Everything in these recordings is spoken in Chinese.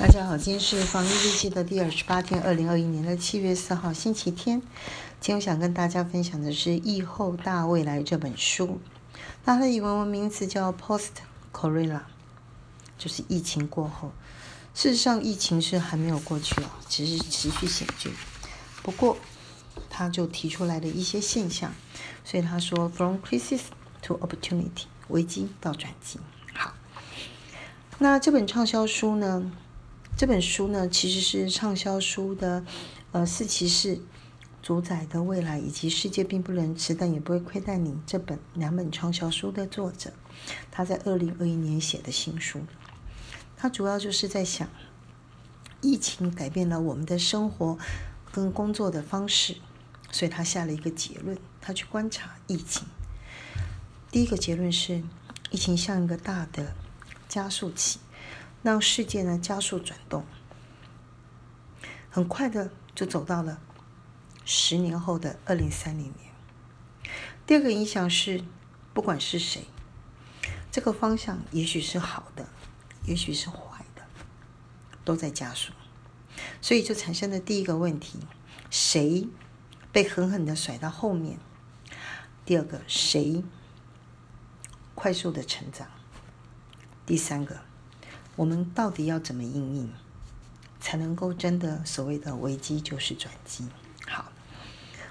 大家好，今天是防疫日记的第二十八天，二零二一年的七月四号，星期天。今天我想跟大家分享的是《疫后大未来》这本书，它的英文名字叫 Post Corona，就是疫情过后。事实上，疫情是还没有过去啊，只是持续险峻。不过，他就提出来的一些现象，所以他说 From crisis to opportunity，危机到转机。好，那这本畅销书呢？这本书呢，其实是畅销书的，呃，四骑士主宰的未来以及世界并不能迟，但也不会亏待你这本两本畅销书的作者，他在二零二一年写的新书，他主要就是在想，疫情改变了我们的生活跟工作的方式，所以他下了一个结论，他去观察疫情，第一个结论是，疫情像一个大的加速器。让世界呢加速转动，很快的就走到了十年后的二零三零年。第二个影响是，不管是谁，这个方向也许是好的，也许是坏的，都在加速，所以就产生了第一个问题：谁被狠狠的甩到后面？第二个，谁快速的成长？第三个。我们到底要怎么应应，才能够真的所谓的危机就是转机？好，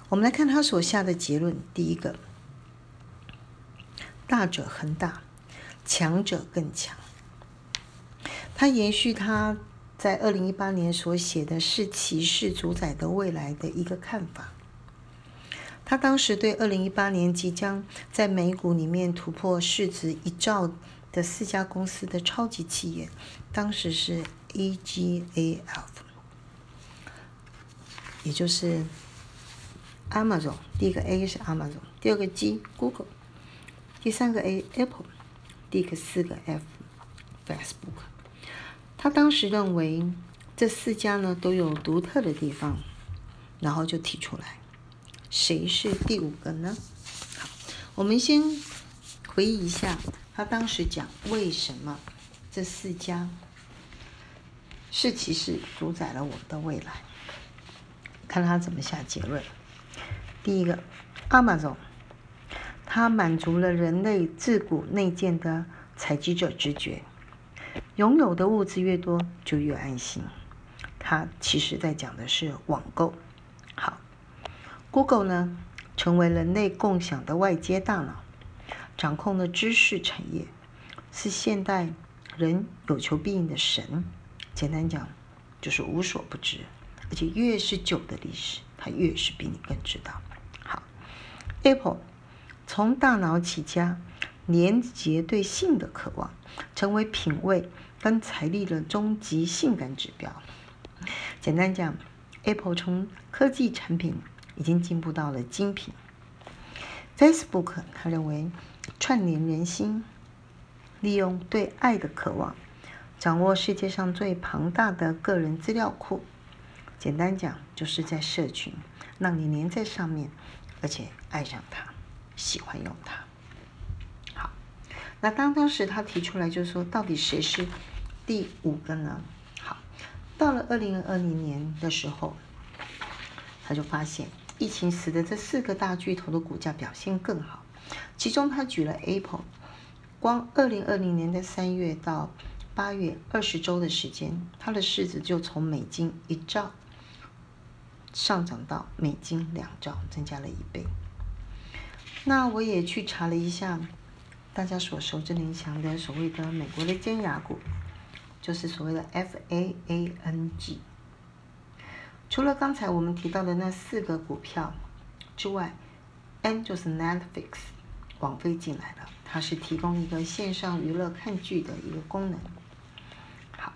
我们来看他所下的结论。第一个，大者恒大，强者更强。他延续他在二零一八年所写的是骑士主宰的未来的一个看法。他当时对二零一八年即将在美股里面突破市值一兆。的四家公司的超级企业，当时是 A G A F，也就是 Amazon。第一个 A 是 Amazon，第二个 G Google，第三个 A Apple，第个四个 F Facebook。他当时认为这四家呢都有独特的地方，然后就提出来，谁是第五个呢？好，我们先回忆一下。他当时讲为什么这四家是骑士主宰了我们的未来？看他怎么下结论。第一个，Amazon，它满足了人类自古内建的采集者直觉，拥有的物资越多就越安心。它其实在讲的是网购。好，Google 呢，成为人类共享的外接大脑。掌控的知识产业是现代人有求必应的神。简单讲，就是无所不知，而且越是久的历史，它越是比你更知道。好，Apple 从大脑起家，连接对性的渴望，成为品味跟财力的终极性感指标。简单讲，Apple 从科技产品已经进步到了精品。Facebook 他认为。串联人心，利用对爱的渴望，掌握世界上最庞大的个人资料库。简单讲，就是在社群让你黏在上面，而且爱上它，喜欢用它。好，那当当时他提出来，就是说，到底谁是第五个呢？好，到了二零二零年的时候，他就发现疫情使得这四个大巨头的股价表现更好。其中，他举了 Apple，光二零二零年的三月到八月二十周的时间，它的市值就从美金一兆上涨到美金两兆，增加了一倍。那我也去查了一下，大家所熟知林强的所谓的美国的尖牙股，就是所谓的 FAANG。除了刚才我们提到的那四个股票之外，N 就是 Netflix。网飞进来了，它是提供一个线上娱乐看剧的一个功能。好，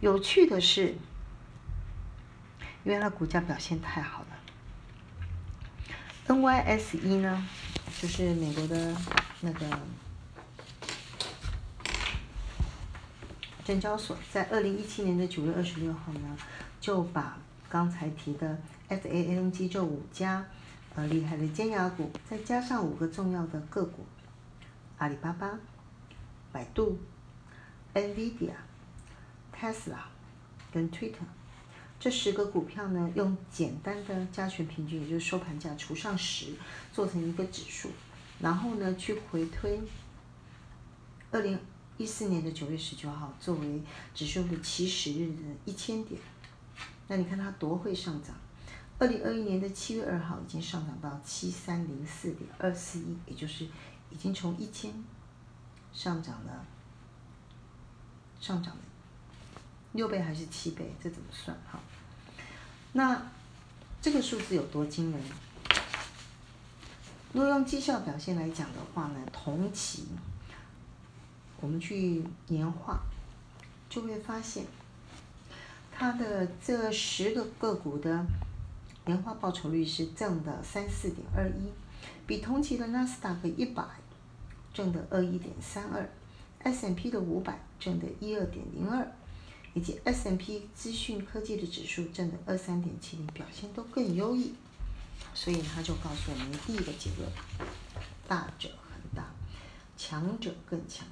有趣的是，因为它股价表现太好了，NYSE 呢，就是美国的那个证交所，在二零一七年的九月二十六号呢，就把刚才提的 SANG 这五家。呃，厉害的尖牙股，再加上五个重要的个股：阿里巴巴、百度、NVIDIA、Tesla、跟 Twitter。这十个股票呢，用简单的加权平均，也就是收盘价除上十，做成一个指数，然后呢，去回推二零一四年的九月十九号作为指数的起始日的一千点。那你看它多会上涨？二零二一年的七月二号已经上涨到七三零四点二四一，也就是已经从一千上涨了，上涨了六倍还是七倍？这怎么算？哈？那这个数字有多惊人？如果用绩效表现来讲的话呢，同期我们去年化，就会发现它的这十个个股的年化报酬率是正的三四点二一，比同期的纳斯达克一百正的二一点三二，S&P 的五百正的一二点零二。以及 S&P 资讯科技的指数正的二三点七零表现都更优异，所以他就告诉我们第一个结论：大者恒大，强者更强，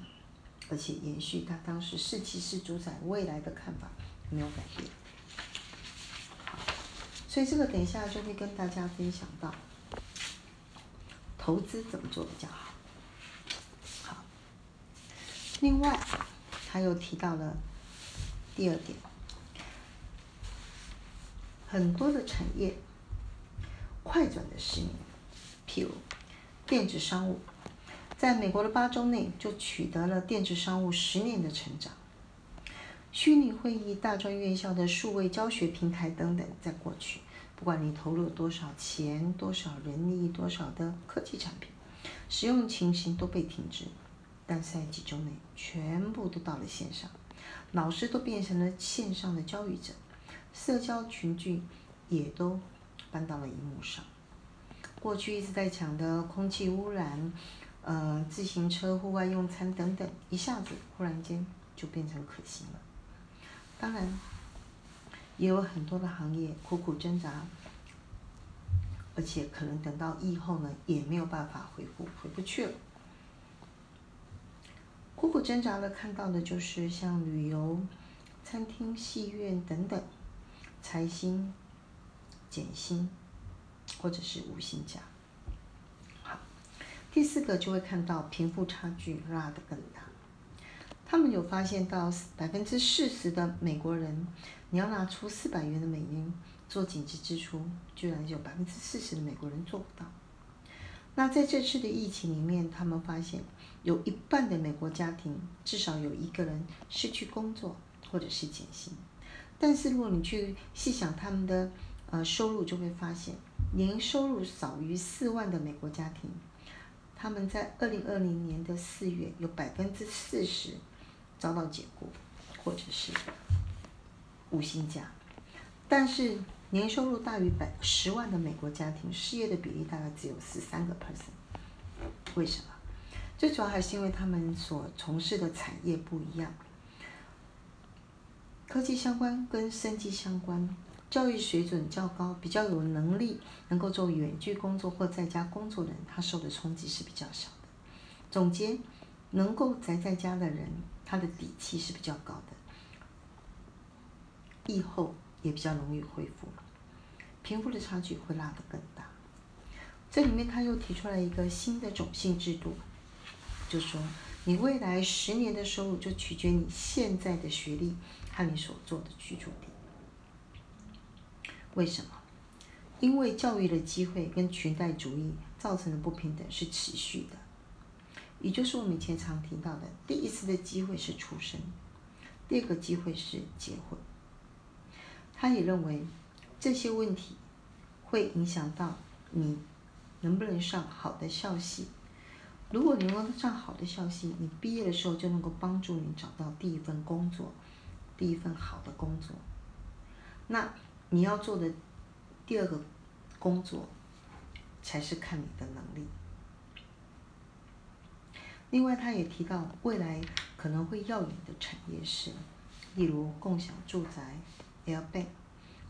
而且延续他当时士气是主宰未来的看法没有改变。所以这个等一下就会跟大家分享到投资怎么做比较好。好，另外他又提到了。第二点，很多的产业快转的十年，譬如电子商务，在美国的八周内就取得了电子商务十年的成长。虚拟会议、大专院校的数位教学平台等等，在过去，不管你投入多少钱、多少人力、多少的科技产品，使用情形都被停止，但在几周内，全部都到了线上。老师都变成了线上的教育者，社交群聚也都搬到了荧幕上。过去一直在讲的空气污染、呃自行车、户外用餐等等，一下子忽然间就变成可行了。当然，也有很多的行业苦苦挣扎，而且可能等到疫后呢，也没有办法恢复，回不去了。苦苦挣扎的看到的就是像旅游、餐厅、戏院等等，财薪、减薪，或者是无薪假。好，第四个就会看到贫富差距拉得更大。他们有发现到百分之四十的美国人，你要拿出四百元的美元做紧急支出，居然有百分之四十的美国人做不到。那在这次的疫情里面，他们发现。有一半的美国家庭至少有一个人失去工作或者是减薪，但是如果你去细想他们的呃收入，就会发现年收入少于四万的美国家庭，他们在二零二零年的四月有百分之四十遭到解雇或者是无薪假，但是年收入大于百十万的美国家庭失业的比例大概只有十三个 percent，为什么？最主要还是因为他们所从事的产业不一样，科技相关跟生技相关，教育水准较高，比较有能力能够做远距工作或在家工作的人，他受的冲击是比较小的。总结，能够宅在家的人，他的底气是比较高的，疫后也比较容易恢复，贫富的差距会拉得更大。这里面他又提出来一个新的种姓制度。就说，你未来十年的收入就取决你现在的学历和你所做的居住地。为什么？因为教育的机会跟裙带主义造成的不平等是持续的，也就是我们以前常提到的，第一次的机会是出生，第二个机会是结婚。他也认为这些问题会影响到你能不能上好的校系。如果你能够上好的校系，你毕业的时候就能够帮助你找到第一份工作，第一份好的工作。那你要做的第二个工作，才是看你的能力。另外，他也提到未来可能会耀眼的产业是，例如共享住宅、Airbnb，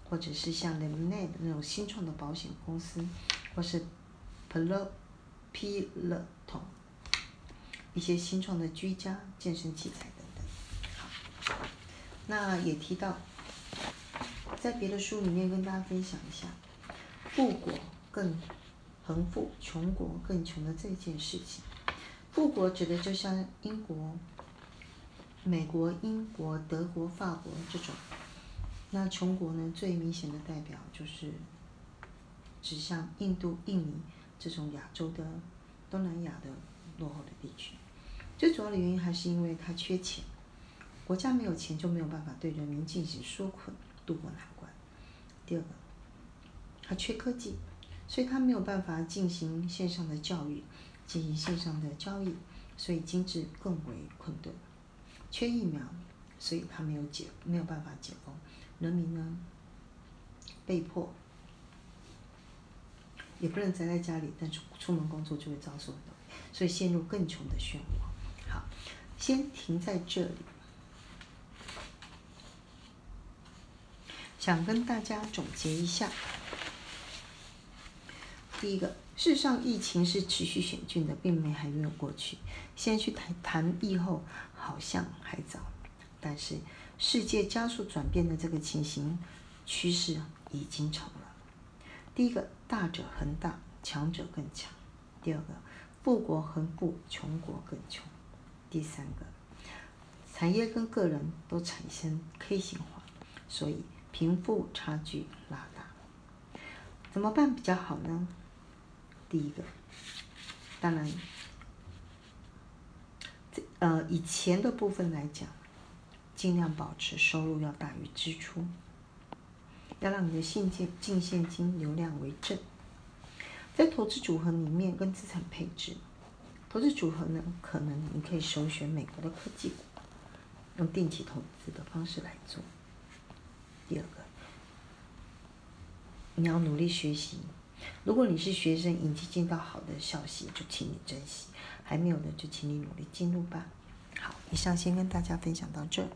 或者是像 Lemonade 那种新创的保险公司，或是 Plo。P 乐同一些新创的居家健身器材等等。好，那也提到在别的书里面跟大家分享一下，富国更恒富，穷国更穷的这件事情。富国指的就像英国、美国、英国、德国、法国这种。那穷国呢，最明显的代表就是指向印度、印尼这种亚洲的东南亚的落后的地区。最主要的原因还是因为它缺钱，国家没有钱就没有办法对人民进行纾困，渡过难关。第二个，它缺科技，所以它没有办法进行线上的教育，进行线上的交易，所以经济更为困顿。缺疫苗，所以他没有解，没有办法解封。人民呢，被迫也不能宅在家里，但出出门工作就会遭受很多，所以陷入更穷的漩涡。好，先停在这里，想跟大家总结一下。第一个，事实上疫情是持续险峻的，并没还没有过去。现在去谈谈疫后，好像还早，但是。世界加速转变的这个情形趋势已经成了。第一个，大者恒大，强者更强；第二个，富国恒富，穷国更穷；第三个，产业跟个人都产生 K 型化，所以贫富差距拉大。怎么办比较好呢？第一个，当然，这呃以前的部分来讲。尽量保持收入要大于支出，要让你的现金净现金流量为正。在投资组合里面跟资产配置，投资组合呢，可能你可以首选美国的科技股，用定期投资的方式来做。第二个，你要努力学习。如果你是学生，已经进到好的消息，就请你珍惜；还没有的，就请你努力进入吧。好，以上先跟大家分享到这。